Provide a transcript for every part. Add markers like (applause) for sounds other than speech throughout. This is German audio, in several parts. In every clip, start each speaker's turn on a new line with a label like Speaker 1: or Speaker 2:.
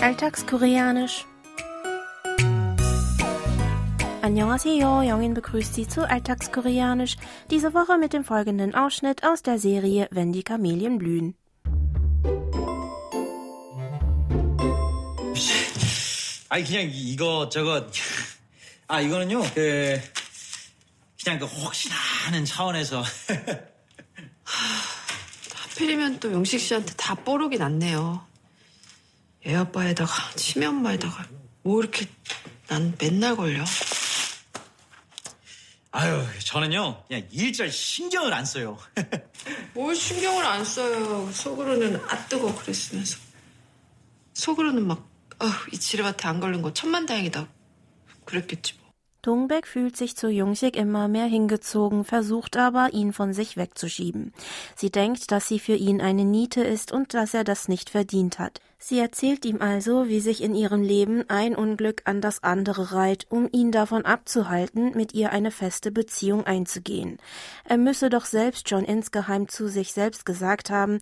Speaker 1: Alltagskoreanisch. Annyeonghaseyo, Jongin begrüßt Sie zu Alltagskoreanisch, diese Woche mit dem folgenden Ausschnitt aus der Serie Wenn die Kamelien blühen.
Speaker 2: 아니 그냥 이거 저거 아 이거는요 그 그냥 그 혹시나 하는 차원에서
Speaker 3: 하필이면 또 용식 씨한테 다 뽀록이 났네요. 애 아빠에다가 치매 엄마에다가 뭐 이렇게 난 맨날 걸려.
Speaker 2: 아유 저는요 그냥 일절 신경을 안 써요.
Speaker 3: 뭘 신경을 안 써요. 속으로는 아 뜨거 그랬으면서. 속으로는 막 아휴 이 지뢰밭에 안 걸린 거 천만다행이다. 그랬겠지 뭐.
Speaker 1: Dongbaek fühlt sich zu Jungshik immer mehr hingezogen, versucht aber, ihn von sich wegzuschieben. Sie denkt, dass sie für ihn eine Niete ist und dass er das nicht verdient hat. Sie erzählt ihm also, wie sich in ihrem Leben ein Unglück an das andere reiht, um ihn davon abzuhalten, mit ihr eine feste Beziehung einzugehen. Er müsse doch selbst schon insgeheim zu sich selbst gesagt haben,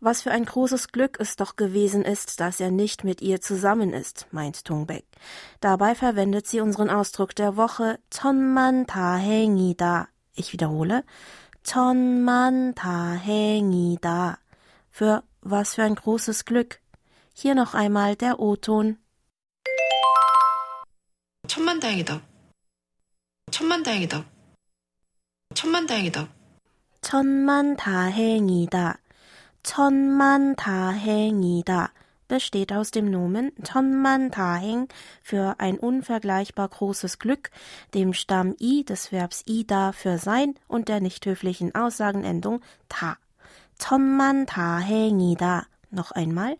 Speaker 1: was für ein großes Glück es doch gewesen ist, dass er nicht mit ihr zusammen ist, meint Tungbeck. Dabei verwendet sie unseren Ausdruck der Woche Ton man ta hengi da. Ich wiederhole Ton man ta hengi da Für was für ein großes Glück Hier noch einmal der O-Ton.
Speaker 3: 천만다행이다. 천만다행이다. 천만다행이다.
Speaker 1: 천만 다행이다. 천만 다행이다 besteht aus dem Nomen 천만 다행 für ein unvergleichbar großes Glück, dem Stamm i des Verbs ida für sein und der nicht höflichen Aussagenendung ta. 천만 다행이다. Noch einmal.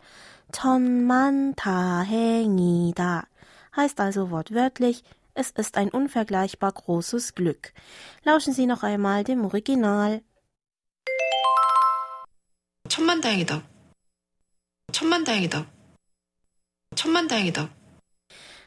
Speaker 1: 천만 다행이다. Heißt also wortwörtlich, es ist ein unvergleichbar großes Glück. Lauschen Sie noch einmal dem Original.
Speaker 3: 천만다행이다. 천만다행이다. 천만다행이다.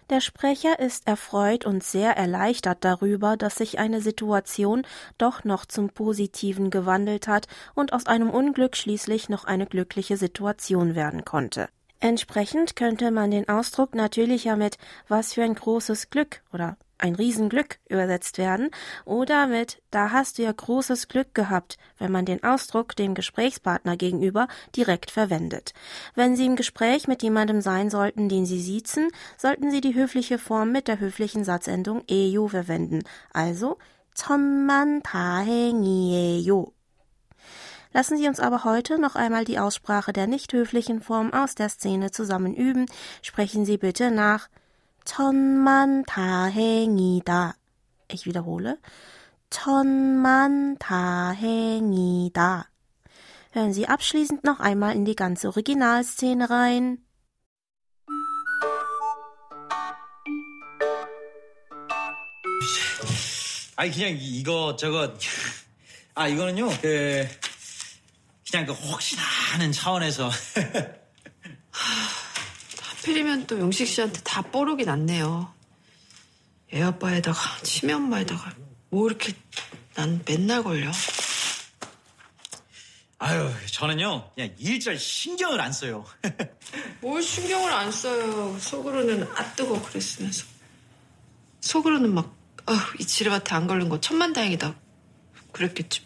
Speaker 1: Der Sprecher ist erfreut und sehr erleichtert darüber, dass sich eine Situation doch noch zum Positiven gewandelt hat und aus einem Unglück schließlich noch eine glückliche Situation werden konnte. Entsprechend könnte man den Ausdruck natürlicher mit was für ein großes Glück oder ein Riesenglück übersetzt werden oder mit da hast du ja großes Glück gehabt, wenn man den Ausdruck dem Gesprächspartner gegenüber direkt verwendet. Wenn Sie im Gespräch mit jemandem sein sollten, den Sie siezen, sollten Sie die höfliche Form mit der höflichen Satzendung eyo verwenden. Also 천만 다행이에요. Lassen Sie uns aber heute noch einmal die Aussprache der nicht höflichen Form aus der Szene zusammen üben. Sprechen Sie bitte nach 천만 다행이다. Ich wiederhole. 천만 다행이다. Hören Sie abschließend noch einmal in die ganze Originalszene rein.
Speaker 2: 아니 그냥 이거 저거 아 이거는요 그 그냥 그 혹시나 하는 차원에서
Speaker 3: 하필이면 또 용식 씨한테 다 뽀록이 났네요. 애 아빠에다가 치매 엄마에다가 뭐 이렇게 난 맨날 걸려.
Speaker 2: 아유 저는요 그냥 일절 신경을 안 써요. (laughs)
Speaker 3: 뭘 신경을 안 써요. 속으로는 아 뜨거 그랬으면서. 속으로는 막 아휴 이 지뢰밭에 안 걸린 거 천만 다행이다. 그랬겠지